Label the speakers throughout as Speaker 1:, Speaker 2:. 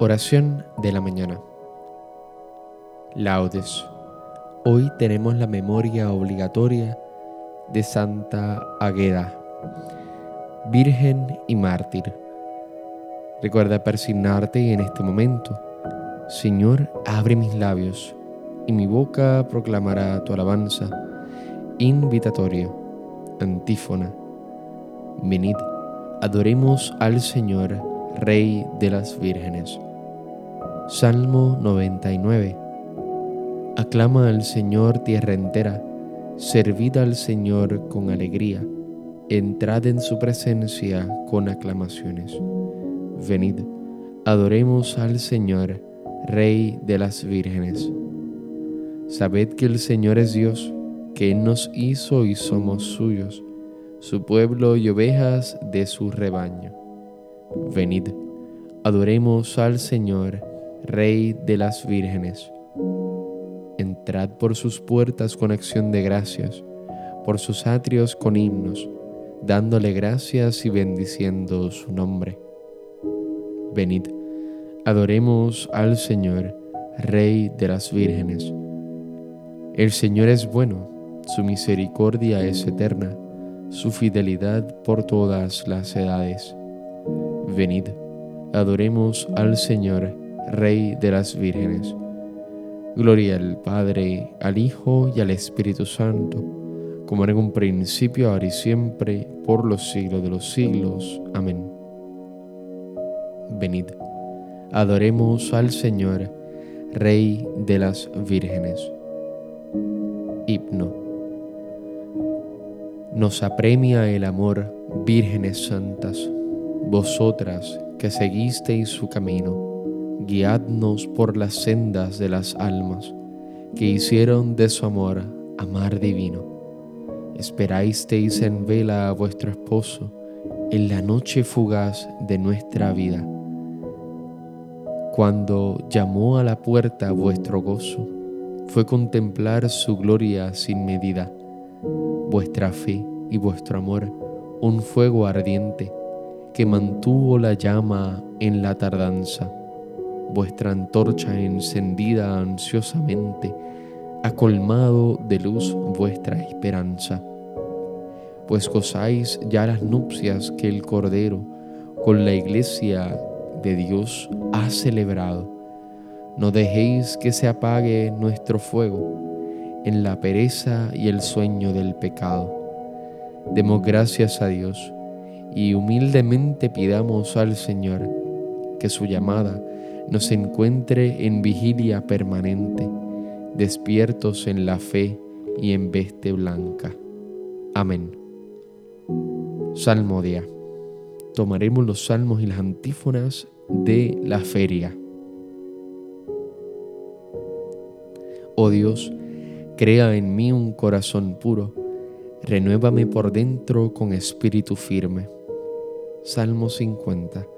Speaker 1: Oración de la mañana. Laudes. Hoy tenemos la memoria obligatoria de Santa Agueda, Virgen y Mártir. Recuerda persignarte en este momento. Señor, abre mis labios y mi boca proclamará tu alabanza. Invitatorio. Antífona. Venid, adoremos al Señor, Rey de las vírgenes. Salmo 99. Aclama al Señor tierra entera, servid al Señor con alegría, entrad en su presencia con aclamaciones. Venid, adoremos al Señor, Rey de las vírgenes. Sabed que el Señor es Dios, que Él nos hizo y somos suyos, su pueblo y ovejas de su rebaño. Venid, adoremos al Señor, Rey de las vírgenes. Entrad por sus puertas con acción de gracias, por sus atrios con himnos, dándole gracias y bendiciendo su nombre. Venid, adoremos al Señor, Rey de las vírgenes. El Señor es bueno, su misericordia es eterna, su fidelidad por todas las edades. Venid, adoremos al Señor, Rey de las vírgenes. Gloria al Padre, al Hijo y al Espíritu Santo, como en un principio, ahora y siempre, por los siglos de los siglos. Amén. Venid, adoremos al Señor, Rey de las vírgenes. Himno. Nos apremia el amor, vírgenes santas, vosotras que seguisteis su camino guiadnos por las sendas de las almas que hicieron de su amor amar divino. Esperasteis en vela a vuestro esposo en la noche fugaz de nuestra vida. Cuando llamó a la puerta vuestro gozo, fue contemplar su gloria sin medida. Vuestra fe y vuestro amor, un fuego ardiente que mantuvo la llama en la tardanza vuestra antorcha encendida ansiosamente ha colmado de luz vuestra esperanza, pues gozáis ya las nupcias que el Cordero con la iglesia de Dios ha celebrado. No dejéis que se apague nuestro fuego en la pereza y el sueño del pecado. Demos gracias a Dios y humildemente pidamos al Señor que su llamada nos encuentre en vigilia permanente, despiertos en la fe y en veste blanca. Amén. Salmodia. Tomaremos los salmos y las antífonas de la feria. Oh Dios, crea en mí un corazón puro, renuévame por dentro con espíritu firme. Salmo 50.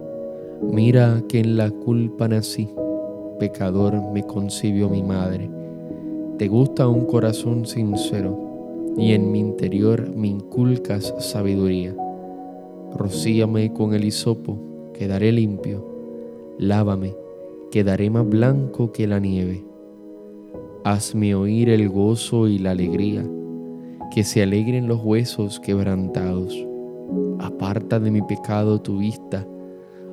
Speaker 1: Mira que en la culpa nací, pecador me concibió mi madre. Te gusta un corazón sincero y en mi interior me inculcas sabiduría. Rocíame con el hisopo, quedaré limpio. Lávame, quedaré más blanco que la nieve. Hazme oír el gozo y la alegría, que se alegren los huesos quebrantados. Aparta de mi pecado tu vista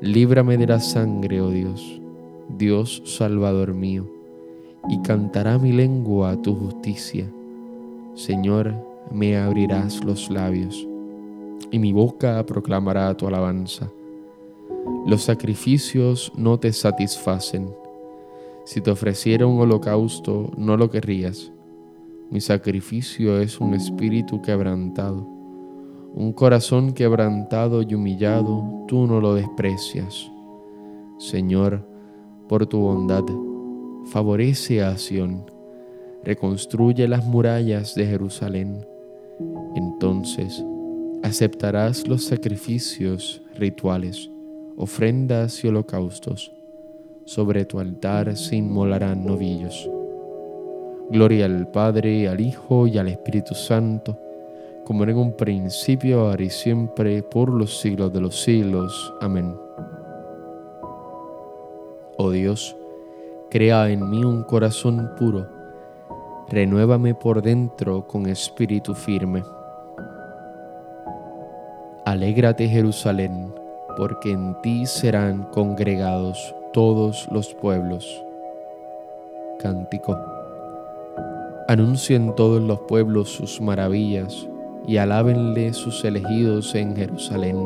Speaker 1: Líbrame de la sangre, oh Dios, Dios Salvador mío, y cantará mi lengua tu justicia. Señor, me abrirás los labios, y mi boca proclamará tu alabanza. Los sacrificios no te satisfacen. Si te ofreciera un holocausto, no lo querrías. Mi sacrificio es un espíritu quebrantado un corazón quebrantado y humillado, tú no lo desprecias. Señor, por tu bondad, favorece a Sión, reconstruye las murallas de Jerusalén. Entonces aceptarás los sacrificios rituales, ofrendas y holocaustos. Sobre tu altar se inmolarán novillos. Gloria al Padre, al Hijo y al Espíritu Santo como en un principio, ahora y siempre, por los siglos de los siglos. Amén. Oh Dios, crea en mí un corazón puro, renuévame por dentro con espíritu firme. Alégrate Jerusalén, porque en ti serán congregados todos los pueblos. Cántico. Anuncien todos los pueblos sus maravillas y alábenle sus elegidos en Jerusalén,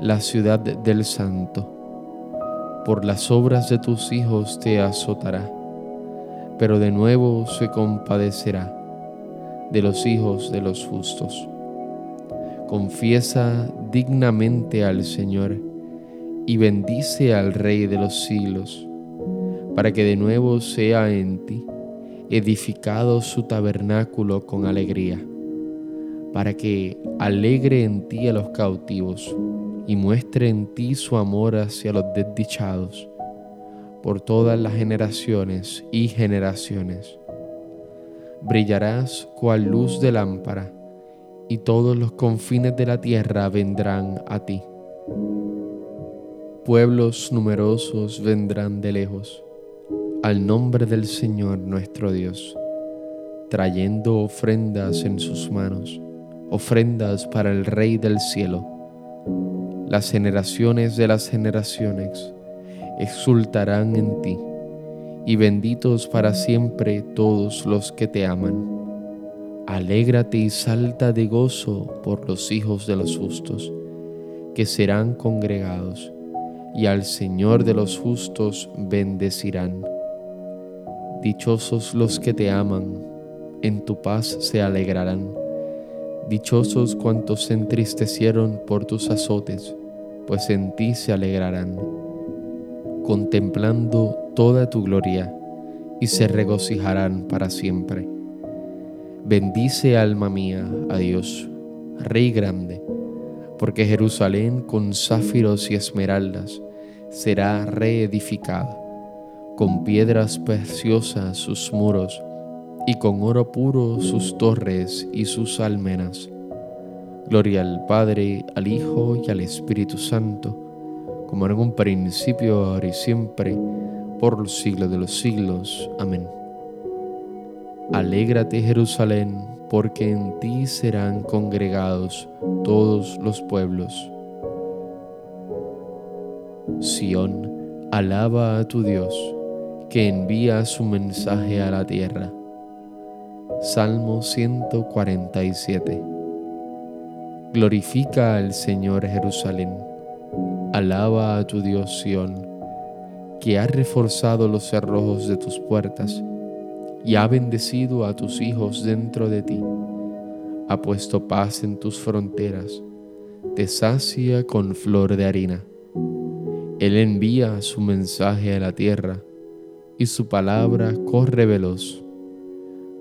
Speaker 1: la ciudad del Santo. Por las obras de tus hijos te azotará, pero de nuevo se compadecerá de los hijos de los justos. Confiesa dignamente al Señor y bendice al Rey de los siglos, para que de nuevo sea en ti edificado su tabernáculo con alegría para que alegre en ti a los cautivos y muestre en ti su amor hacia los desdichados por todas las generaciones y generaciones. Brillarás cual luz de lámpara, y todos los confines de la tierra vendrán a ti. Pueblos numerosos vendrán de lejos al nombre del Señor nuestro Dios, trayendo ofrendas en sus manos ofrendas para el Rey del cielo. Las generaciones de las generaciones exultarán en ti, y benditos para siempre todos los que te aman. Alégrate y salta de gozo por los hijos de los justos, que serán congregados, y al Señor de los justos bendecirán. Dichosos los que te aman, en tu paz se alegrarán Dichosos cuantos se entristecieron por tus azotes, pues en ti se alegrarán, contemplando toda tu gloria, y se regocijarán para siempre. Bendice alma mía a Dios, Rey grande, porque Jerusalén con záfiros y esmeraldas será reedificada, con piedras preciosas sus muros, y con oro puro sus torres y sus almenas. Gloria al Padre, al Hijo y al Espíritu Santo, como en un principio, ahora y siempre, por los siglos de los siglos. Amén. Alégrate Jerusalén, porque en ti serán congregados todos los pueblos. Sión, alaba a tu Dios, que envía su mensaje a la tierra Salmo 147. Glorifica al Señor Jerusalén. Alaba a tu Dios Sión, que ha reforzado los cerrojos de tus puertas y ha bendecido a tus hijos dentro de ti. Ha puesto paz en tus fronteras, te sacia con flor de harina. Él envía su mensaje a la tierra y su palabra corre veloz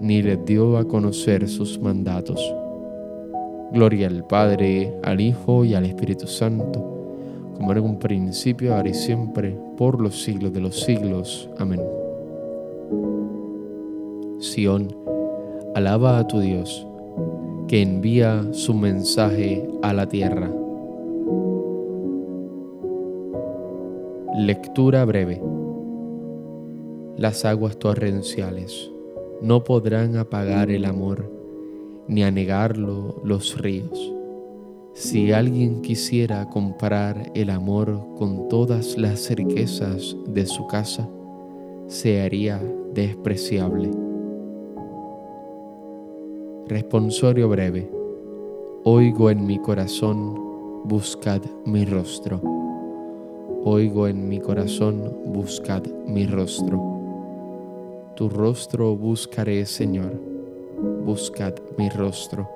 Speaker 1: ni les dio a conocer sus mandatos. Gloria al Padre, al Hijo y al Espíritu Santo, como era en un principio, ahora y siempre, por los siglos de los siglos. Amén. Sión, alaba a tu Dios, que envía su mensaje a la tierra. Lectura breve. Las aguas torrenciales no podrán apagar el amor, ni anegarlo los ríos. Si alguien quisiera comparar el amor con todas las riquezas de su casa, se haría despreciable. Responsorio breve. Oigo en mi corazón, buscad mi rostro. Oigo en mi corazón, buscad mi rostro. Tu rostro buscaré, Señor, buscad mi rostro.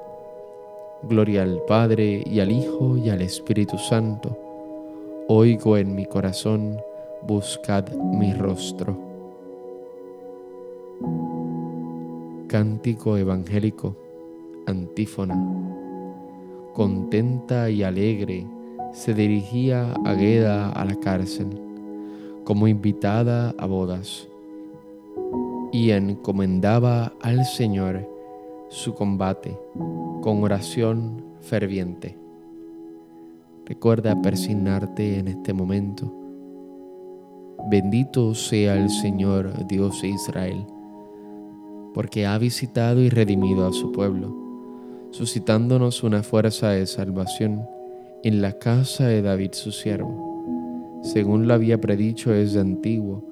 Speaker 1: Gloria al Padre y al Hijo y al Espíritu Santo. Oigo en mi corazón, buscad mi rostro. Cántico Evangélico, antífona. Contenta y alegre se dirigía Agueda a la cárcel como invitada a bodas y encomendaba al Señor su combate con oración ferviente. Recuerda persignarte en este momento. Bendito sea el Señor Dios de Israel porque ha visitado y redimido a su pueblo, suscitándonos una fuerza de salvación en la casa de David su siervo, según lo había predicho desde antiguo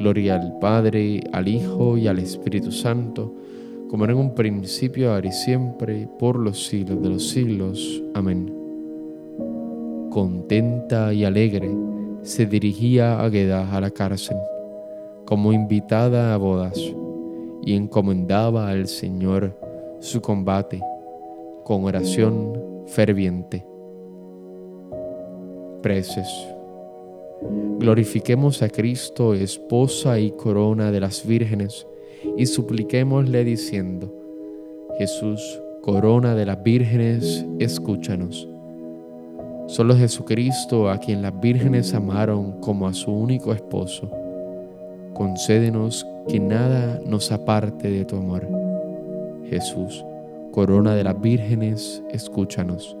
Speaker 1: Gloria al Padre, al Hijo y al Espíritu Santo, como en un principio, ahora y siempre, por los siglos de los siglos. Amén. Contenta y alegre, se dirigía Agueda a la cárcel como invitada a bodas y encomendaba al Señor su combate con oración ferviente. Preces. Glorifiquemos a Cristo, esposa y corona de las vírgenes, y supliquémosle diciendo, Jesús, corona de las vírgenes, escúchanos. Solo Jesucristo, a quien las vírgenes amaron como a su único esposo, concédenos que nada nos aparte de tu amor. Jesús, corona de las vírgenes, escúchanos.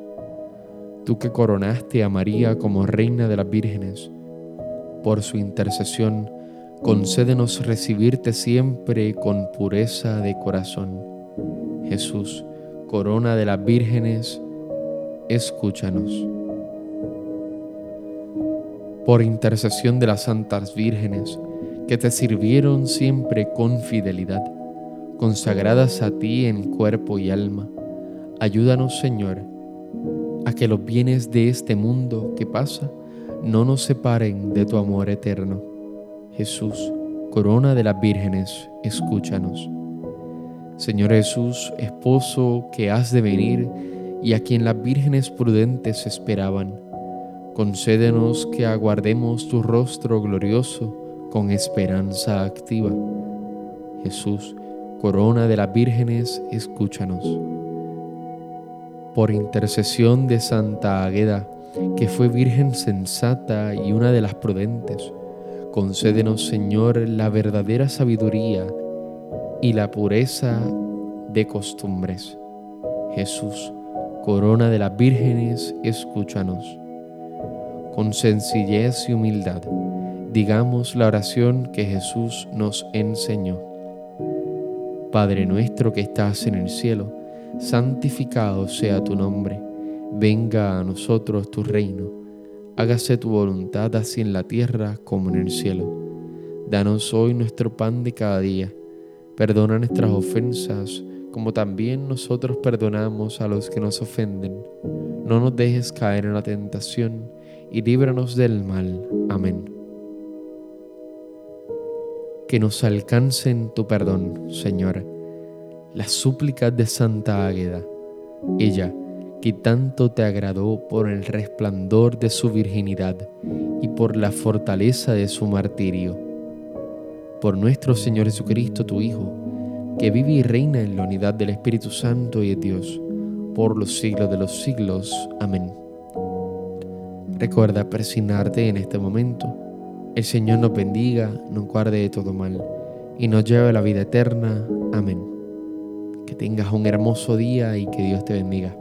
Speaker 1: Tú que coronaste a María como reina de las vírgenes, por su intercesión, concédenos recibirte siempre con pureza de corazón. Jesús, corona de las vírgenes, escúchanos. Por intercesión de las santas vírgenes, que te sirvieron siempre con fidelidad, consagradas a ti en cuerpo y alma. Ayúdanos, Señor, a que los bienes de este mundo que pasa no nos separen de tu amor eterno. Jesús, corona de las vírgenes, escúchanos. Señor Jesús, esposo que has de venir y a quien las vírgenes prudentes esperaban, concédenos que aguardemos tu rostro glorioso con esperanza activa. Jesús, corona de las vírgenes, escúchanos. Por intercesión de Santa Agueda, que fue virgen sensata y una de las prudentes, concédenos, Señor, la verdadera sabiduría y la pureza de costumbres. Jesús, corona de las vírgenes, escúchanos con sencillez y humildad, digamos la oración que Jesús nos enseñó. Padre nuestro que estás en el cielo, santificado sea tu nombre, venga a nosotros tu reino, hágase tu voluntad así en la tierra como en el cielo. Danos hoy nuestro pan de cada día, perdona nuestras ofensas como también nosotros perdonamos a los que nos ofenden. No nos dejes caer en la tentación y líbranos del mal. Amén. Que nos alcancen tu perdón, Señor, las súplicas de Santa Águeda, ella que tanto te agradó por el resplandor de su virginidad y por la fortaleza de su martirio. Por nuestro Señor Jesucristo, tu Hijo, que vive y reina en la unidad del Espíritu Santo y de Dios, por los siglos de los siglos. Amén. Recuerda persignarte en este momento. El Señor nos bendiga, nos guarde de todo mal y nos lleve a la vida eterna. Amén. Que tengas un hermoso día y que Dios te bendiga.